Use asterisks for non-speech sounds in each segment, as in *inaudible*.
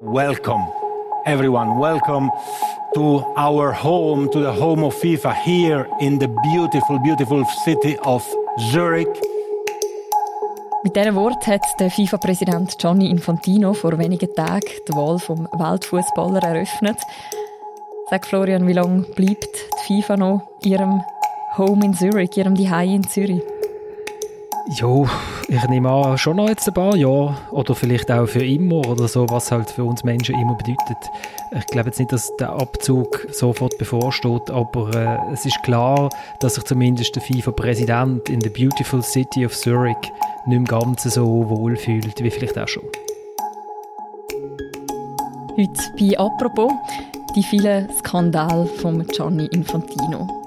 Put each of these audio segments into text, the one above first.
Welcome, everyone. Welcome to our home, to the home of FIFA here in the beautiful, beautiful city of Zurich. Mit diesem Wort hat der FIFA-Präsident Gianni Infantino vor wenigen Tagen die Wahl vom Weltfußballer eröffnet. Sag Florian, wie lange bleibt die FIFA noch ihrem Home in Zurich, ihrem Zuhause in Zürich? Jo, ich nehme an, schon noch jetzt ein paar Jahre oder vielleicht auch für immer oder so, was halt für uns Menschen immer bedeutet. Ich glaube jetzt nicht, dass der Abzug sofort bevorsteht, aber äh, es ist klar, dass sich zumindest der FIFA-Präsident in the beautiful city of Zurich nicht im Ganzen so wohl fühlt wie vielleicht auch schon. Heute bei «Apropos» die vielen Skandale von Gianni Infantino.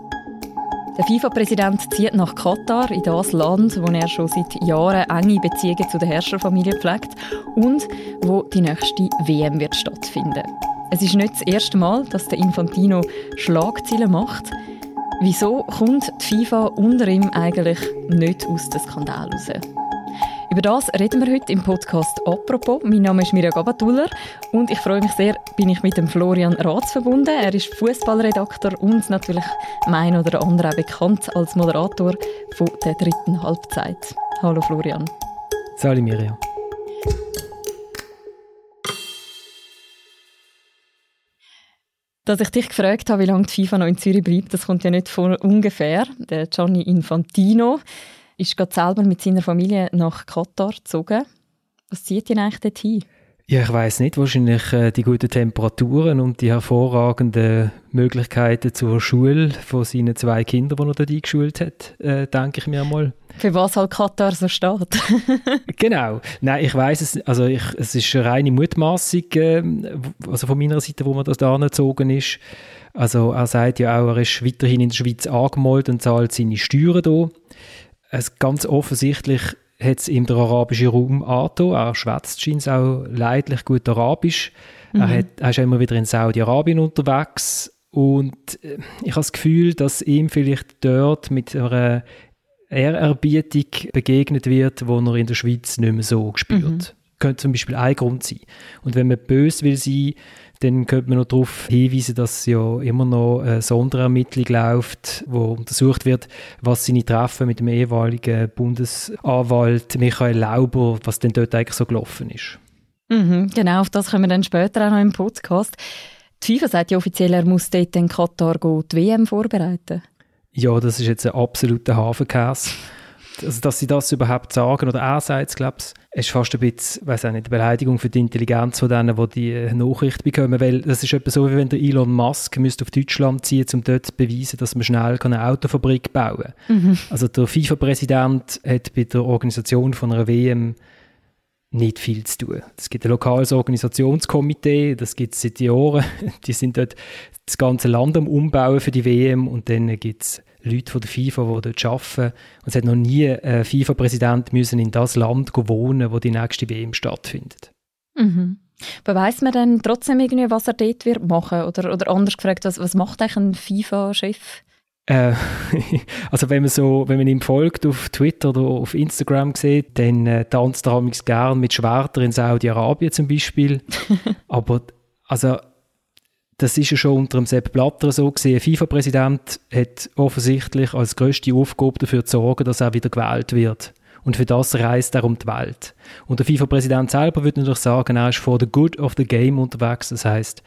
Der FIFA-Präsident zieht nach Katar, in das Land, wo er schon seit Jahren enge Beziehungen zu der Herrscherfamilie pflegt und wo die nächste WM wird stattfinden. Es ist nicht das erste Mal, dass der Infantino Schlagzeilen macht. Wieso kommt die FIFA unter ihm eigentlich nicht aus dem Skandal raus? Über das reden wir heute im Podcast «Apropos». Mein Name ist Mirja Gabatuller und ich freue mich sehr, bin ich mit dem Florian Ratz verbunden. Er ist Fußballredakteur und natürlich mein oder andere auch bekannt als Moderator von der dritten Halbzeit. Hallo Florian. Salut Mirja. Dass ich dich gefragt habe, wie lange die FIFA noch in Zürich bleibt, das kommt ja nicht von ungefähr. Der Gianni Infantino ist gerade selber mit seiner Familie nach Katar gezogen. Was zieht ihn eigentlich dorthin? Ja, ich weiß nicht. Wahrscheinlich äh, die guten Temperaturen und die hervorragenden Möglichkeiten zur Schule von seinen zwei Kindern, die er dort eingeschult hat, äh, denke ich mir mal. Für was halt Katar so steht. *laughs* genau. Nein, ich weiß es. Also ich, es ist eine reine Mutmaßung, äh, also von meiner Seite, wo man das da gezogen ist. Also er sagt ja auch, er ist weiterhin in der Schweiz angemeldet und zahlt seine Steuern hier es ganz offensichtlich hat es ihm der arabische Raum angetan. Er schwätzt scheint auch leidlich gut Arabisch. Mhm. Er, hat, er ist immer wieder in Saudi-Arabien unterwegs und äh, ich habe das Gefühl, dass ihm vielleicht dort mit einer Ehrerbietung begegnet wird, wo er in der Schweiz nicht mehr so spürt. Mhm. Könnte zum Beispiel ein Grund sein. Und wenn man böse will sein, dann könnte man noch darauf hinweisen, dass ja immer noch eine Sonderermittlung läuft, wo untersucht wird, was seine Treffen mit dem ehemaligen Bundesanwalt Michael Lauber, was denn dort eigentlich so gelaufen ist. Mhm, genau, auf das kommen wir dann später auch noch im Podcast. Die FIFA sagt ja offiziell, er muss dort in Katar die WM vorbereiten. Ja, das ist jetzt ein absoluter Hafenkäse also, dass sie das überhaupt sagen, oder er sagt es, glaube ich, ist fast ein bisschen, weiß auch nicht, eine Beleidigung für die Intelligenz von denen, die die äh, Nachricht bekommen, weil das ist etwa so, wie wenn der Elon Musk müsste auf Deutschland ziehen, um dort zu beweisen, dass man schnell eine Autofabrik bauen kann. Mhm. Also der FIFA-Präsident hat bei der Organisation von einer WM nicht viel zu tun. Es gibt ein lokales Organisationskomitee, das gibt es seit Jahren. *laughs* Die sind dort das ganze Land am Umbauen für die WM und dann gibt es Leute von der FIFA, die dort arbeiten. Und es hat noch nie ein FIFA-Präsident müssen in das Land wohnen, wo die nächste WM stattfindet. Mhm. Aber weiss man dann trotzdem irgendwie, was er dort wird machen? Oder, oder anders gefragt, was, was macht eigentlich ein FIFA-Chef? Äh, *laughs* also wenn man so, wenn man ihm folgt auf Twitter oder auf Instagram sieht, dann äh, tanzt er gern mit Schwertern in Saudi-Arabien zum Beispiel. *laughs* Aber also das ist ja schon unter dem Sepp Blatter so gesehen. FIFA-Präsident hat offensichtlich als größte Aufgabe dafür zu sorgen, dass er wieder gewählt wird. Und für das reist er um die Welt. Und der FIFA-Präsident selber würde natürlich sagen, er ist for the good of the game unterwegs. Das heißt,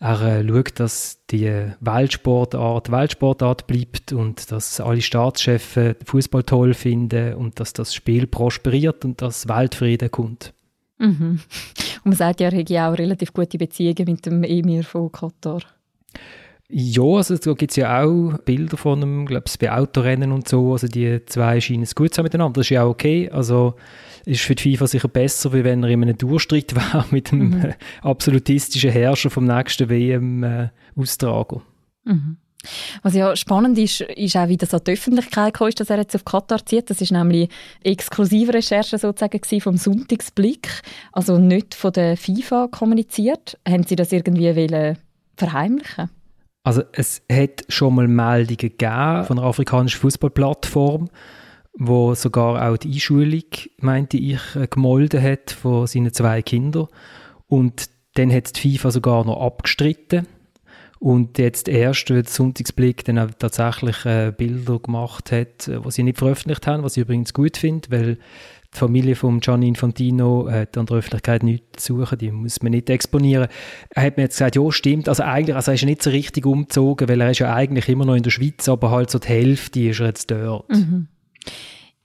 er äh, schaut, dass die Weltsportart Weltsportart bleibt und dass alle Staatschefs Fußball toll finden und dass das Spiel prosperiert und dass Weltfrieden kommt. Mhm. *laughs* Und man sagt ja, er hätte auch relativ gute Beziehungen mit dem Emir von Katar. Ja, also da gibt es ja auch Bilder von ihm, glaube ich, bei Autorennen und so. Also die zwei scheinen es gut zu haben miteinander. Das ist ja auch okay. Also ist für die FIFA sicher besser, wie wenn er in einem Durchstritt wäre *laughs* mit dem mhm. absolutistischen Herrscher vom nächsten WM-Austrager. Äh, mhm. Was ja spannend ist, ist auch, wie das an die Öffentlichkeit kam, dass er jetzt auf Katar zieht. Das ist nämlich exklusive Recherche sozusagen vom Sonntagsblick, also nicht von der FIFA kommuniziert. Haben Sie das irgendwie wollen verheimlichen? Also es hat schon mal Meldungen gegeben von einer afrikanischen Fußballplattform, wo sogar auch die Einschulung, meinte ich, äh, gemolden hat von seinen zwei Kindern. Und Dann hat die FIFA sogar noch abgestritten. Und jetzt erst, der Sonntagsblick dann tatsächlich äh, Bilder gemacht hat, äh, die sie nicht veröffentlicht haben, was ich übrigens gut finde, weil die Familie von Gianni Infantino hat an der Öffentlichkeit nichts zu suchen, die muss man nicht exponieren. Er hat mir jetzt gesagt, ja stimmt, also eigentlich, also er ist nicht so richtig umgezogen, weil er ist ja eigentlich immer noch in der Schweiz, aber halt so die Hälfte ist er jetzt dort. Mhm.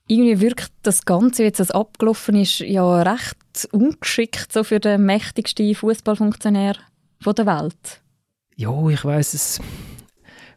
Irgendwie wirkt das Ganze, jetzt als abgelaufen ist, ja recht ungeschickt so für den mächtigsten Fußballfunktionär der Welt. Ja, ich weiß es.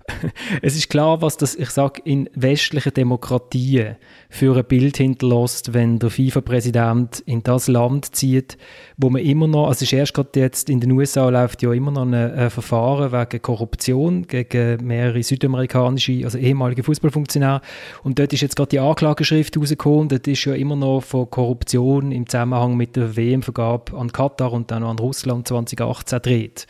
*laughs* Es ist klar, was das, ich sage, in westlichen Demokratien für ein Bild hinterlässt, wenn der FIFA-Präsident in das Land zieht, wo man immer noch, also es ist erst gerade jetzt in den USA läuft ja immer noch ein, ein Verfahren wegen Korruption gegen mehrere südamerikanische, also ehemalige Fußballfunktionäre. Und dort ist jetzt gerade die Anklageschrift rausgekommen, dort ist ja immer noch von Korruption im Zusammenhang mit der WM-Vergabe an Katar und dann an Russland 2018 dreht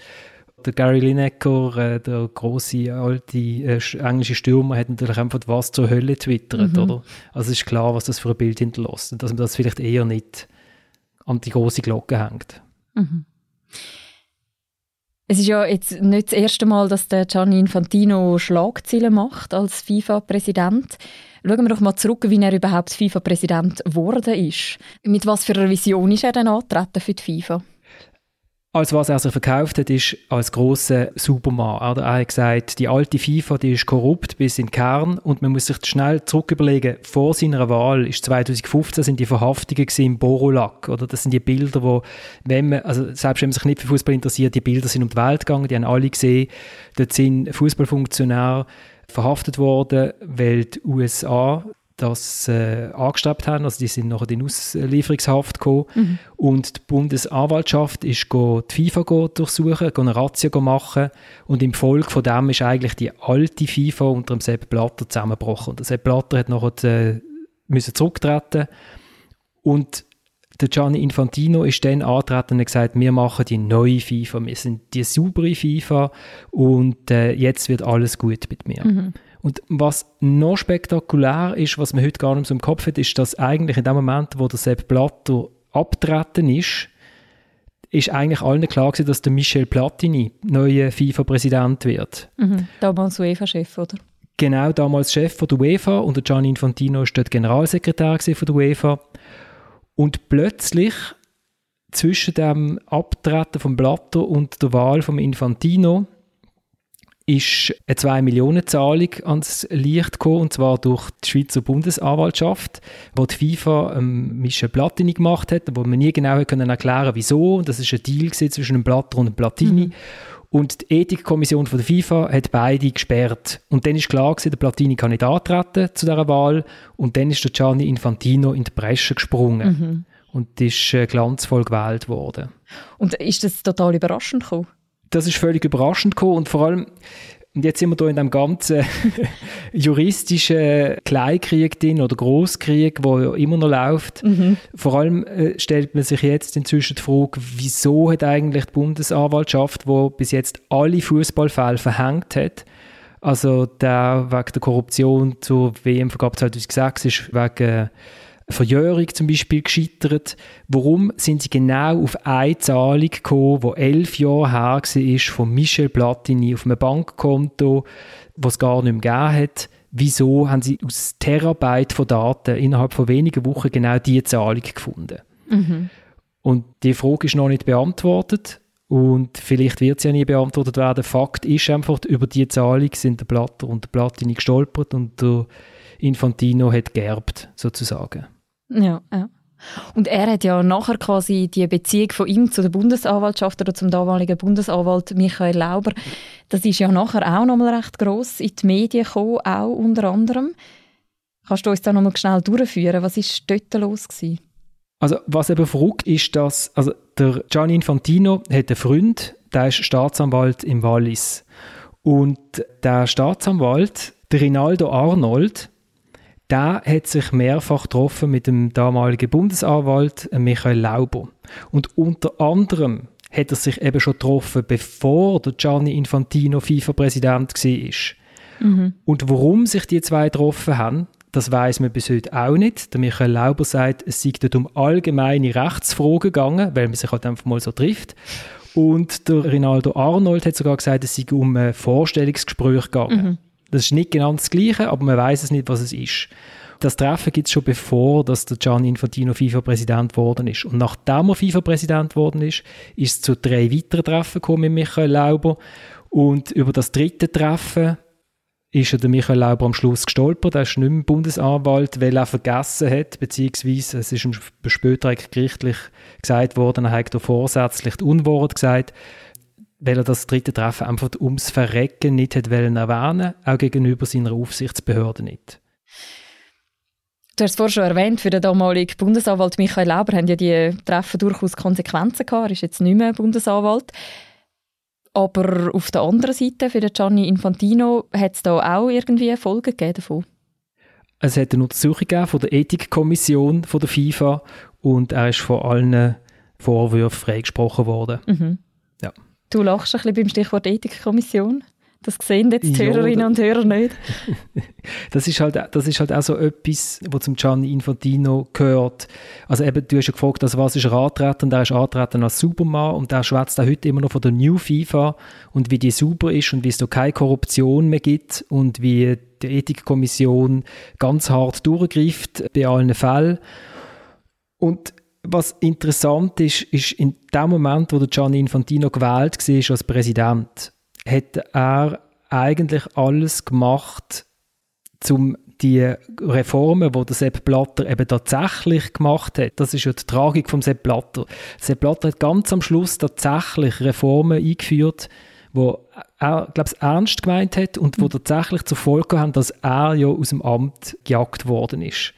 der Gary Lineker, äh, der große alte äh, englische Stürmer, hat natürlich einfach was zur Hölle twittert, mhm. oder? Also es ist klar, was das für ein Bild hinterlässt und dass man das vielleicht eher nicht an die große Glocke hängt. Mhm. Es ist ja jetzt nicht das erste Mal, dass der Gianni Infantino Schlagzeilen macht als FIFA-Präsident. Schauen wir doch mal zurück, wie er überhaupt FIFA-Präsident geworden ist. Mit was für einer Vision ist er denn angetreten für die FIFA? Als was er sich verkauft hat, ist als großer Superman. Er hat gesagt, die alte FIFA, die ist korrupt bis in den Kern und man muss sich schnell zurück überlegen, vor seiner Wahl ist 2015 sind die Verhaftungen im Borolak, oder? Das sind die Bilder, wo, wenn man, also selbst wenn man sich nicht für Fußball interessiert, die Bilder sind um die Welt gegangen, die haben alle gesehen, dort sind Fußballfunktionäre verhaftet worden, weil die USA das äh, angestrebt haben. Also die sind nachher in Auslieferungshaft gekommen. Mhm. Und die Bundesanwaltschaft ist go die FIFA durchsuchen, eine Razzia machen. Und im Folge von dem ist eigentlich die alte FIFA unter dem Sepp Blatter zusammengebrochen. Und der Sepp Blatter hat nachher äh, müssen zurücktreten. Und der Gianni Infantino ist dann angetreten und gesagt, wir machen die neue FIFA, wir sind die saubere FIFA und äh, jetzt wird alles gut mit mir. Mhm. Und was noch spektakulär ist, was man heute gar nicht so im Kopf hat, ist, dass eigentlich in dem Moment, wo der Sepp Blatter abtreten ist, ist eigentlich allen klar gewesen, dass der Michel Platini neuer FIFA-Präsident wird. Mhm. Damals UEFA-Chef, oder? Genau, damals Chef von der UEFA und der Gianni Infantino war dort Generalsekretär von der UEFA. Und plötzlich zwischen dem Abtreten von Blatter und der Wahl von Infantino ist eine 2-Millionen-Zahlung ans Licht gekommen, und zwar durch die Schweizer Bundesanwaltschaft, wo die FIFA ähm, Michel Platini gemacht hat, wo man nie genau können erklären wieso. Das ist ein Deal zwischen einem Blatter und einem Platini. Mhm. Und die Ethikkommission von der FIFA hat beide gesperrt. Und dann ist klar gewesen, der Platini kann nicht antreten zu dieser Wahl. Und dann ist der Gianni Infantino in die Bresche gesprungen. Mhm. Und ist äh, glanzvoll gewählt worden. Und ist das total überraschend gekommen? Das ist völlig überraschend gekommen und vor allem und jetzt sind wir hier in dem ganzen *laughs* juristischen Kleinkrieg drin oder Großkrieg, wo ja immer noch läuft. Mhm. Vor allem äh, stellt man sich jetzt inzwischen die Frage, wieso hat eigentlich die Bundesanwaltschaft, wo bis jetzt alle Fußballfälle verhängt hat, also der wegen der Korruption zur WM-Vergabe 2006 ist wegen Verjährung zum Beispiel gescheitert. Warum sind sie genau auf eine Zahlung gekommen, die elf Jahre her war, von Michel Platini auf einem Bankkonto, was es gar nicht mehr gegeben hat? Wieso haben sie aus Terabyte von Daten innerhalb von wenigen Wochen genau diese Zahlung gefunden? Mhm. Und die Frage ist noch nicht beantwortet. Und vielleicht wird sie ja nie beantwortet werden. Fakt ist einfach, über diese Zahlung sind der Blatter und der Platini gestolpert und der Infantino hat geerbt, sozusagen. Ja, ja. Und er hat ja nachher quasi die Beziehung von ihm zu der Bundesanwaltschaft oder zum damaligen Bundesanwalt Michael Lauber, das ist ja nachher auch nochmal recht gross in die Medien gekommen, auch unter anderem. Kannst du uns da nochmal schnell durchführen? Was ist dort los gewesen? Also was eben verrückt ist, dass also der Gianni Infantino hat einen Freund, der ist Staatsanwalt im Wallis. Und der Staatsanwalt, der Rinaldo Arnold, der hat sich mehrfach getroffen mit dem damaligen Bundesanwalt äh, Michael Lauber. Und unter anderem hat er sich eben schon getroffen, bevor der Gianni Infantino FIFA-Präsident war. Mhm. Und warum sich die zwei getroffen haben, das weiß man bis heute auch nicht. Der Michael Lauber sagt, es sei dort um allgemeine Rechtsfragen gegangen, weil man sich halt einfach mal so trifft. Und der Rinaldo Arnold hat sogar gesagt, es sei um ein Vorstellungsgespräch gegangen. Mhm. Das ist nicht genau das Gleiche, aber man weiß es nicht, was es ist. Das Treffen gibt es schon bevor, dass der Gianni Infantino FIFA-Präsident geworden ist. Und nachdem er FIFA-Präsident geworden ist, ist es zu drei weiteren Treffen gekommen mit Michael Lauber. Und über das dritte Treffen ist ja der Michael Lauber am Schluss gestolpert. Er ist nicht mehr Bundesanwalt, weil er vergessen hat, beziehungsweise es ist später gerichtlich gesagt worden, er hat vorsätzlich die Unwahrheit gesagt, weil er das dritte Treffen einfach ums Verrecken nicht hat wollen erwähnen, auch gegenüber seiner Aufsichtsbehörde nicht. Du hast es vorhin schon erwähnt, für den damaligen Bundesanwalt Michael Lauber haben ja die Treffen durchaus Konsequenzen gehabt. Er ist jetzt nicht mehr Bundesanwalt. Aber auf der anderen Seite, für den Gianni Infantino, hat es da auch irgendwie Folgen gegeben davon? Es hat eine Untersuchung von der Ethikkommission von der FIFA und er ist von allen Vorwürfen freigesprochen worden. Mhm. Ja. Du lachst ein bisschen beim Stichwort Ethikkommission. Das sehen jetzt die ja, Hörerinnen und Hörer nicht. *laughs* das, ist halt, das ist halt auch so etwas, was zum Gianni Infantino gehört. Also eben, du hast ja gefragt, also was ist er antreten? Der ist antreten als Supermann und der schwätzt auch heute immer noch von der New FIFA und wie die super ist und wie es da keine Korruption mehr gibt und wie die Ethikkommission ganz hart durchgreift bei allen Fällen. Und was interessant ist, ist in dem Moment, wo Gianni Infantino gewählt war als Präsident, hat er eigentlich alles gemacht, um die Reformen, die der Sepp Blatter eben tatsächlich gemacht hat, das ist ja die Tragik vom Sepp Blatter. Sepp Blatter hat ganz am Schluss tatsächlich Reformen eingeführt, wo er, glaube ich, ernst gemeint hat und wo tatsächlich zur Folge haben, dass er ja aus dem Amt gejagt worden ist.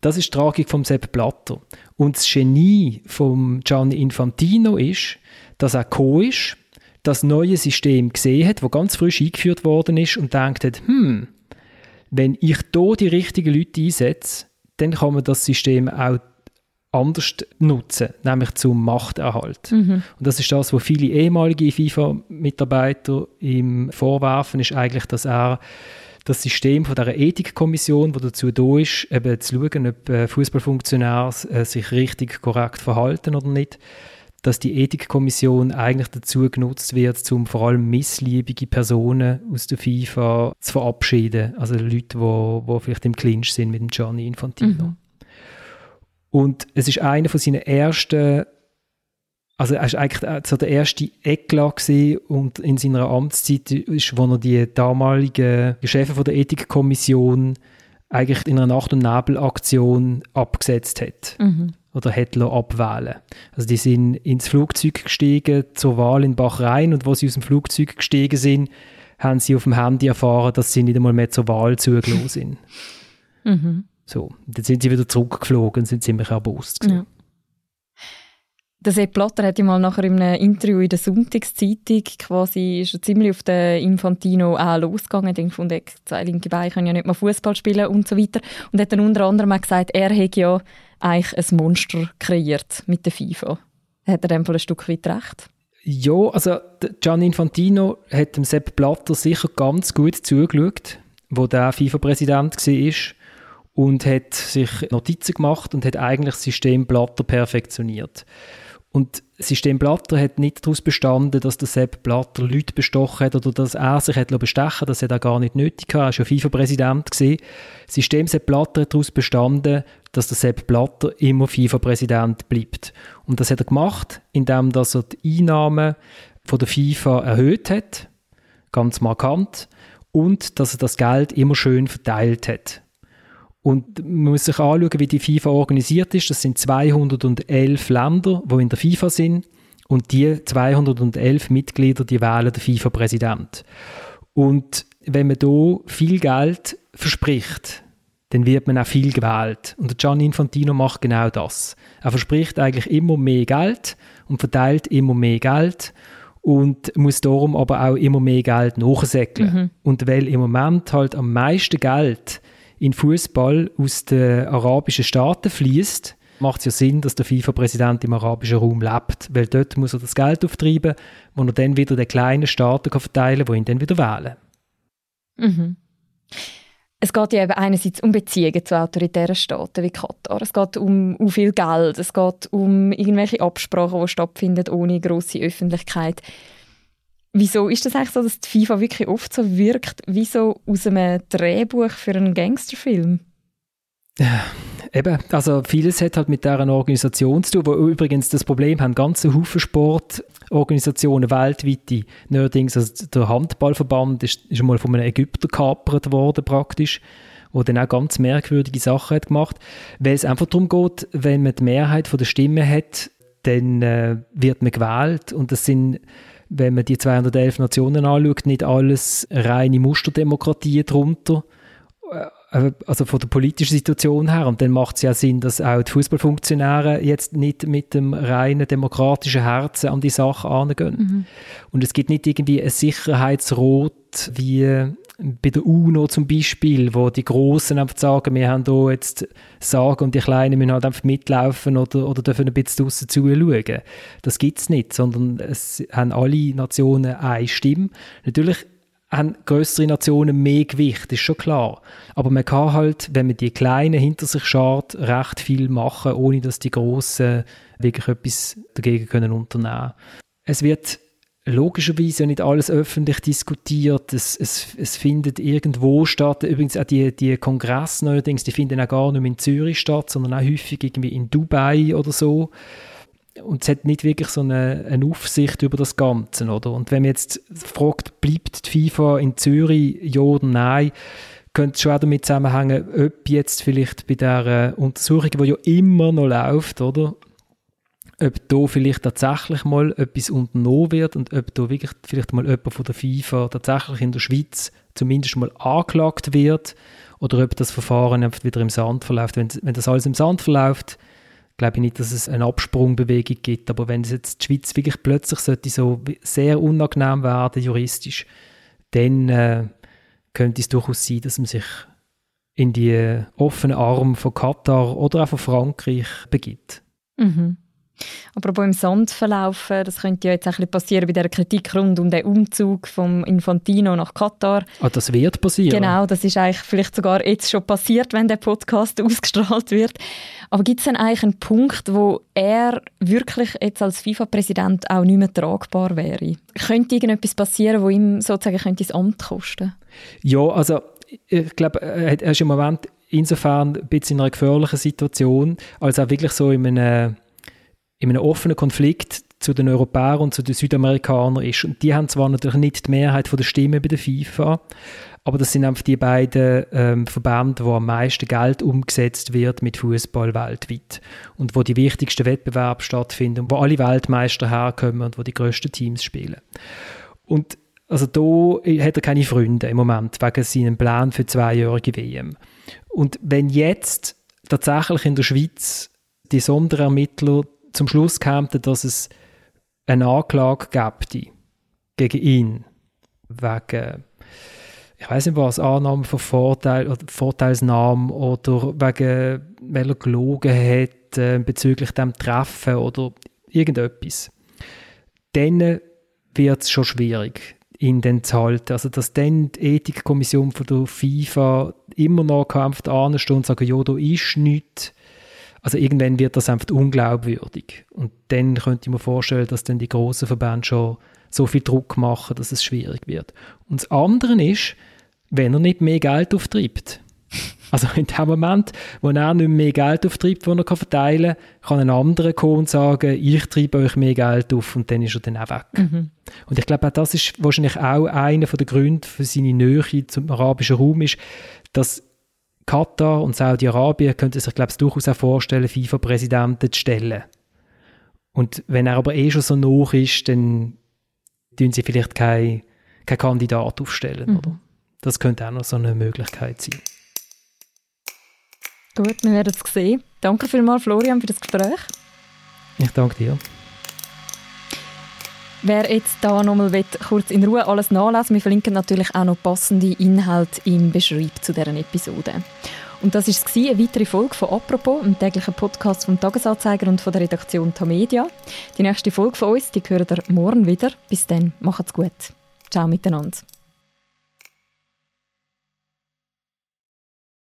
Das ist die Tragik vom Sepp Blatter. Und das Genie von Gianni Infantino ist, dass er co ist, das neue System gesehen hat, das ganz frisch eingeführt worden ist und denkt hat, hm, wenn ich hier die richtigen Leute einsetze, dann kann man das System auch anders nutzen, nämlich zum Machterhalt. Mhm. Und das ist das, was viele ehemalige FIFA-Mitarbeiter ihm vorwerfen, ist eigentlich, dass er das System von der Ethikkommission, wo dazu da ist, eben zu schauen, ob äh, Fußballfunktionäre äh, sich richtig korrekt verhalten oder nicht, dass die Ethikkommission eigentlich dazu genutzt wird, um vor allem missliebige Personen aus der FIFA zu verabschieden. Also Leute, die vielleicht im Clinch sind mit dem Gianni Infantino. Mhm. Und es ist einer von seinen ersten, also er ist eigentlich so der erste Eklat und in seiner Amtszeit ist, wo er die damaligen von der Ethikkommission eigentlich in einer Nacht- und Nebelaktion abgesetzt hat. Mhm oder hat abwählen Also die sind ins Flugzeug gestiegen zur Wahl in Bahrain und wo sie aus dem Flugzeug gestiegen sind, haben sie auf dem Handy erfahren, dass sie nicht einmal mehr zur Wahl zugelassen sind. Mhm. So, dann sind sie wieder zurückgeflogen und sind ziemlich erbost. Ja. Der Sepp Blatter hat ja mal nachher in einem Interview in der Sonntagszeitung quasi er ziemlich auf den Infantino auch losgegangen. Von der zwei linke Beine können ja nicht mal Fußball spielen und so weiter. Und hat dann unter anderem auch gesagt, er hätte ja eigentlich ein Monster kreiert mit der FIFA. Hat er dem ein Stück weit recht? Ja, also Gian Infantino hat dem Sepp Blatter sicher ganz gut zugeschaut, wo der FIFA-Präsident war und hat sich Notizen gemacht und hat eigentlich das System Blatter perfektioniert. Und System Blatter hat nicht daraus bestanden, dass der Sepp Blatter Leute bestochen hat oder dass er sich hat bestechen Das hat er gar nicht nötig gehabt. Er war ja FIFA-Präsident. System Sepp Blatter hat daraus bestanden, dass der Sepp Blatter immer FIFA-Präsident bleibt. Und das hat er gemacht, indem er die Einnahmen von der FIFA erhöht hat, ganz markant, und dass er das Geld immer schön verteilt hat. Und man muss sich anschauen, wie die FIFA organisiert ist. Das sind 211 Länder, die in der FIFA sind. Und die 211 Mitglieder, die wählen den FIFA-Präsident. Und wenn man da viel Geld verspricht, dann wird man auch viel gewählt. Und Gianni Infantino macht genau das. Er verspricht eigentlich immer mehr Geld und verteilt immer mehr Geld und muss darum aber auch immer mehr Geld nachsäckeln. Mhm. Und weil im Moment halt am meisten Geld in Fußball aus den arabischen Staaten fließt, macht es ja Sinn, dass der FIFA-Präsident im arabischen Raum lebt, weil dort muss er das Geld auftreiben, wo er dann wieder den kleinen Staaten kann verteilen kann, die ihn dann wieder wählen. Mhm. Es geht ja eben einerseits um Beziehungen zu autoritären Staaten wie Katar. Es geht um, um viel Geld. Es geht um irgendwelche Absprachen, die stattfinden ohne große Öffentlichkeit. Wieso ist das eigentlich so, dass die FIFA wirklich oft so wirkt wie so aus einem Drehbuch für einen Gangsterfilm? Ja, eben, also vieles hat halt mit dieser Organisation zu tun, wo übrigens das Problem haben, ganze Haufen Sportorganisationen weltweit, neuerdings, also der Handballverband ist, ist mal von einem Ägypter gekapert worden praktisch, wo dann auch ganz merkwürdige Sachen hat gemacht, weil es einfach darum geht, wenn man die Mehrheit von der Stimme hat, dann äh, wird man gewählt. Und das sind wenn man die 211 Nationen anschaut, nicht alles reine Musterdemokratie drunter, äh, also von der politischen Situation her. Und dann macht es ja Sinn, dass auch die Fußballfunktionäre jetzt nicht mit dem reinen demokratischen Herzen an die Sache angehen. Mhm. Und es gibt nicht irgendwie ein Sicherheitsrot wie bei der UNO zum Beispiel, wo die Großen einfach sagen, wir haben hier jetzt Sagen und die Kleinen müssen halt einfach mitlaufen oder, oder dürfen ein bisschen draussen zuschauen. Das gibt es nicht, sondern es haben alle Nationen eine Stimme. Natürlich haben größere Nationen mehr Gewicht, ist schon klar. Aber man kann halt, wenn man die Kleinen hinter sich schaut, recht viel machen, ohne dass die Großen wirklich etwas dagegen können unternehmen. Es wird logischerweise nicht alles öffentlich diskutiert. Es, es, es findet irgendwo statt. Übrigens auch die, die Kongresse neuerdings, die finden auch gar nicht mehr in Zürich statt, sondern auch häufig irgendwie in Dubai oder so und es hat nicht wirklich so eine, eine, Aufsicht über das Ganze, oder? Und wenn man jetzt fragt, bleibt die FIFA in Zürich, ja oder nein, könnte es schon auch damit zusammenhängen, ob jetzt vielleicht bei der Untersuchung, die ja immer noch läuft, oder? Ob da vielleicht tatsächlich mal etwas unternommen wird und ob da wirklich vielleicht mal jemand von der FIFA tatsächlich in der Schweiz zumindest mal angeklagt wird oder ob das Verfahren einfach wieder im Sand verläuft. Wenn, wenn das alles im Sand verläuft, glaube ich nicht, dass es eine Absprungbewegung gibt. Aber wenn es jetzt die Schweiz wirklich plötzlich sollte so sehr unangenehm werden, juristisch, dann äh, könnte es durchaus sein, dass man sich in die offenen Arme von Katar oder auch von Frankreich begibt. Mhm. Apropos im Sand verlaufen, das könnte ja jetzt ein passieren bei der Kritik rund um den Umzug vom Infantino nach Katar. Ah, das wird passieren? Genau, das ist eigentlich vielleicht sogar jetzt schon passiert, wenn der Podcast *laughs* ausgestrahlt wird. Aber gibt es denn eigentlich einen Punkt, wo er wirklich jetzt als FIFA-Präsident auch nicht mehr tragbar wäre? Könnte irgendetwas passieren, wo ihm sozusagen könnte das Amt kosten? Ja, also ich glaube, er ist im Moment insofern ein bisschen in einer gefährlichen Situation, als er wirklich so in einem in einem offenen Konflikt zu den Europäern und zu den Südamerikanern ist. Und die haben zwar natürlich nicht die Mehrheit der Stimmen bei der FIFA, aber das sind einfach die beiden ähm, Verbände, wo am meisten Geld umgesetzt wird mit Fußball weltweit und wo die wichtigsten Wettbewerbe stattfinden, wo alle Weltmeister herkommen und wo die größten Teams spielen. Und also da hat er keine Freunde im Moment wegen seinem Plan für zweijährige WM. Und wenn jetzt tatsächlich in der Schweiz die Sonderermittler zum Schluss kam, dass es eine Anklage gab gegen ihn wegen ich weiß nicht was, Annahme von Vorteil oder Vorteilsnahme oder wegen, weil er gelogen hat äh, bezüglich dem Treffen oder irgendetwas. Dann wird es schon schwierig, ihn dann zu halten. Also, dass dann die Ethikkommission von der FIFA immer noch kämpft, anstehen und sagen, ja, da ist nichts, also irgendwann wird das einfach unglaubwürdig. Und dann könnte ich mir vorstellen, dass dann die großen Verbände schon so viel Druck machen, dass es schwierig wird. Und das andere ist, wenn er nicht mehr Geld auftreibt. *laughs* Also in dem Moment, wo er nicht mehr Geld auftreibt, das er verteilen kann, kann ein anderer kommen und sagen, ich treibe euch mehr Geld auf und dann ist er dann auch weg. Mhm. Und ich glaube, das ist wahrscheinlich auch einer der Gründe für seine Nähe zum arabischen Raum ist, dass Katar und Saudi-Arabien könnten sich, glaube ich, durchaus auch vorstellen, FIFA-Präsidenten zu stellen. Und wenn er aber eh schon so hoch ist, dann tun sie vielleicht keinen kein Kandidat aufstellen. Mhm. Oder? Das könnte auch noch so eine Möglichkeit sein. Gut, wir werden es sehen. Danke vielmals, Florian, für das Gespräch. Ich danke dir. Wer jetzt da nochmal kurz in Ruhe alles nachlesen wir verlinken natürlich auch noch passende Inhalte im Beschreib zu deren Episode. Und das war eine weitere Folge von «Apropos», einem täglichen Podcast vom «Tagesanzeiger» und von der Redaktion Tamedia. Die nächste Folge von uns, die hören ihr morgen wieder. Bis dann, macht's gut. Ciao miteinander.